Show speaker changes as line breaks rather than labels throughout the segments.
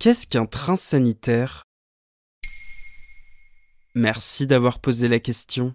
Qu'est-ce qu'un train sanitaire? Merci d'avoir posé la question.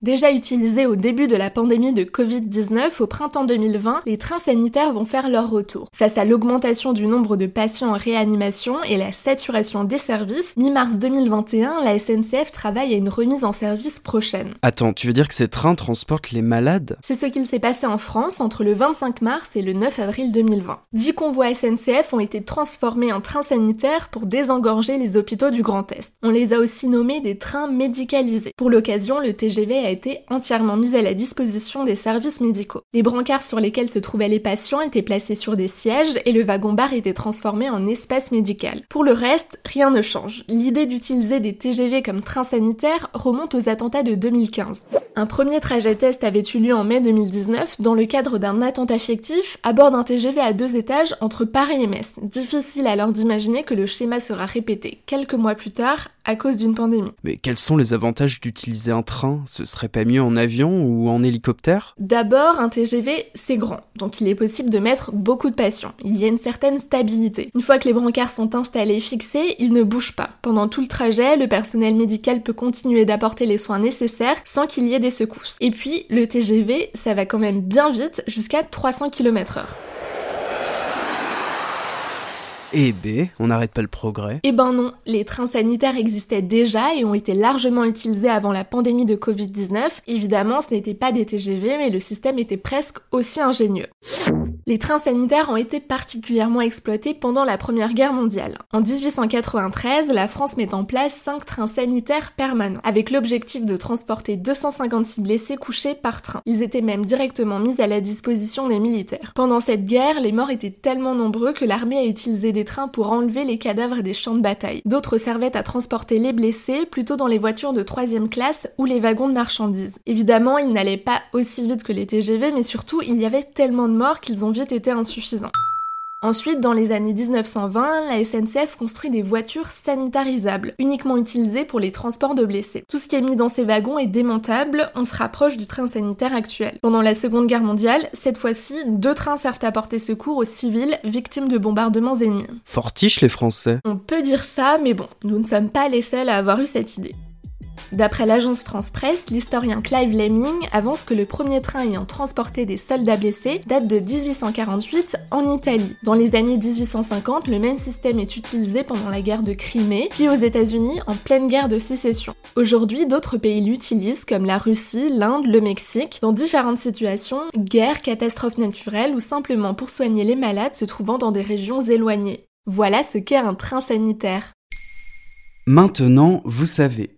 Déjà utilisés au début de la pandémie de Covid-19 au printemps 2020, les trains sanitaires vont faire leur retour. Face à l'augmentation du nombre de patients en réanimation et la saturation des services, mi-mars 2021, la SNCF travaille à une remise en service prochaine.
Attends, tu veux dire que ces trains transportent les malades?
C'est ce qu'il s'est passé en France entre le 25 mars et le 9 avril 2020. Dix convois SNCF ont été transformés en trains sanitaires pour désengorger les hôpitaux du Grand Est. On les a aussi nommés des trains médicalisés. Pour l'occasion, le TGV a a été entièrement mise à la disposition des services médicaux. Les brancards sur lesquels se trouvaient les patients étaient placés sur des sièges et le wagon-bar était transformé en espace médical. Pour le reste, rien ne change. L'idée d'utiliser des TGV comme train sanitaire remonte aux attentats de 2015. Un premier trajet test avait eu lieu en mai 2019 dans le cadre d'un attentat fictif à bord d'un TGV à deux étages entre Paris et Metz. Difficile alors d'imaginer que le schéma sera répété quelques mois plus tard à cause d'une pandémie.
Mais quels sont les avantages d'utiliser un train? Ce serait pas mieux en avion ou en hélicoptère?
D'abord, un TGV, c'est grand, donc il est possible de mettre beaucoup de patients. Il y a une certaine stabilité. Une fois que les brancards sont installés et fixés, ils ne bougent pas. Pendant tout le trajet, le personnel médical peut continuer d'apporter les soins nécessaires sans qu'il y ait des secousses. Et puis, le TGV, ça va quand même bien vite, jusqu'à 300 km heure.
Eh B, on n'arrête pas le progrès.
Eh ben non, les trains sanitaires existaient déjà et ont été largement utilisés avant la pandémie de Covid-19. Évidemment, ce n'était pas des TGV, mais le système était presque aussi ingénieux. Les trains sanitaires ont été particulièrement exploités pendant la Première Guerre mondiale. En 1893, la France met en place 5 trains sanitaires permanents, avec l'objectif de transporter 256 blessés couchés par train. Ils étaient même directement mis à la disposition des militaires. Pendant cette guerre, les morts étaient tellement nombreux que l'armée a utilisé des trains pour enlever les cadavres des champs de bataille. D'autres servaient à transporter les blessés plutôt dans les voitures de troisième classe ou les wagons de marchandises. Évidemment, ils n'allaient pas aussi vite que les TGV, mais surtout, il y avait tellement de morts qu'ils ont était insuffisant. Ensuite, dans les années 1920, la SNCF construit des voitures sanitarisables, uniquement utilisées pour les transports de blessés. Tout ce qui est mis dans ces wagons est démontable, on se rapproche du train sanitaire actuel. Pendant la Seconde Guerre mondiale, cette fois-ci, deux trains servent à porter secours aux civils victimes de bombardements ennemis.
Fortiche les Français.
On peut dire ça, mais bon, nous ne sommes pas les seuls à avoir eu cette idée. D'après l'agence France Presse, l'historien Clive Lemming avance que le premier train ayant transporté des soldats blessés date de 1848 en Italie. Dans les années 1850, le même système est utilisé pendant la guerre de Crimée, puis aux États-Unis en pleine guerre de sécession. Aujourd'hui, d'autres pays l'utilisent comme la Russie, l'Inde, le Mexique, dans différentes situations, guerre, catastrophes naturelles ou simplement pour soigner les malades se trouvant dans des régions éloignées. Voilà ce qu'est un train sanitaire.
Maintenant, vous savez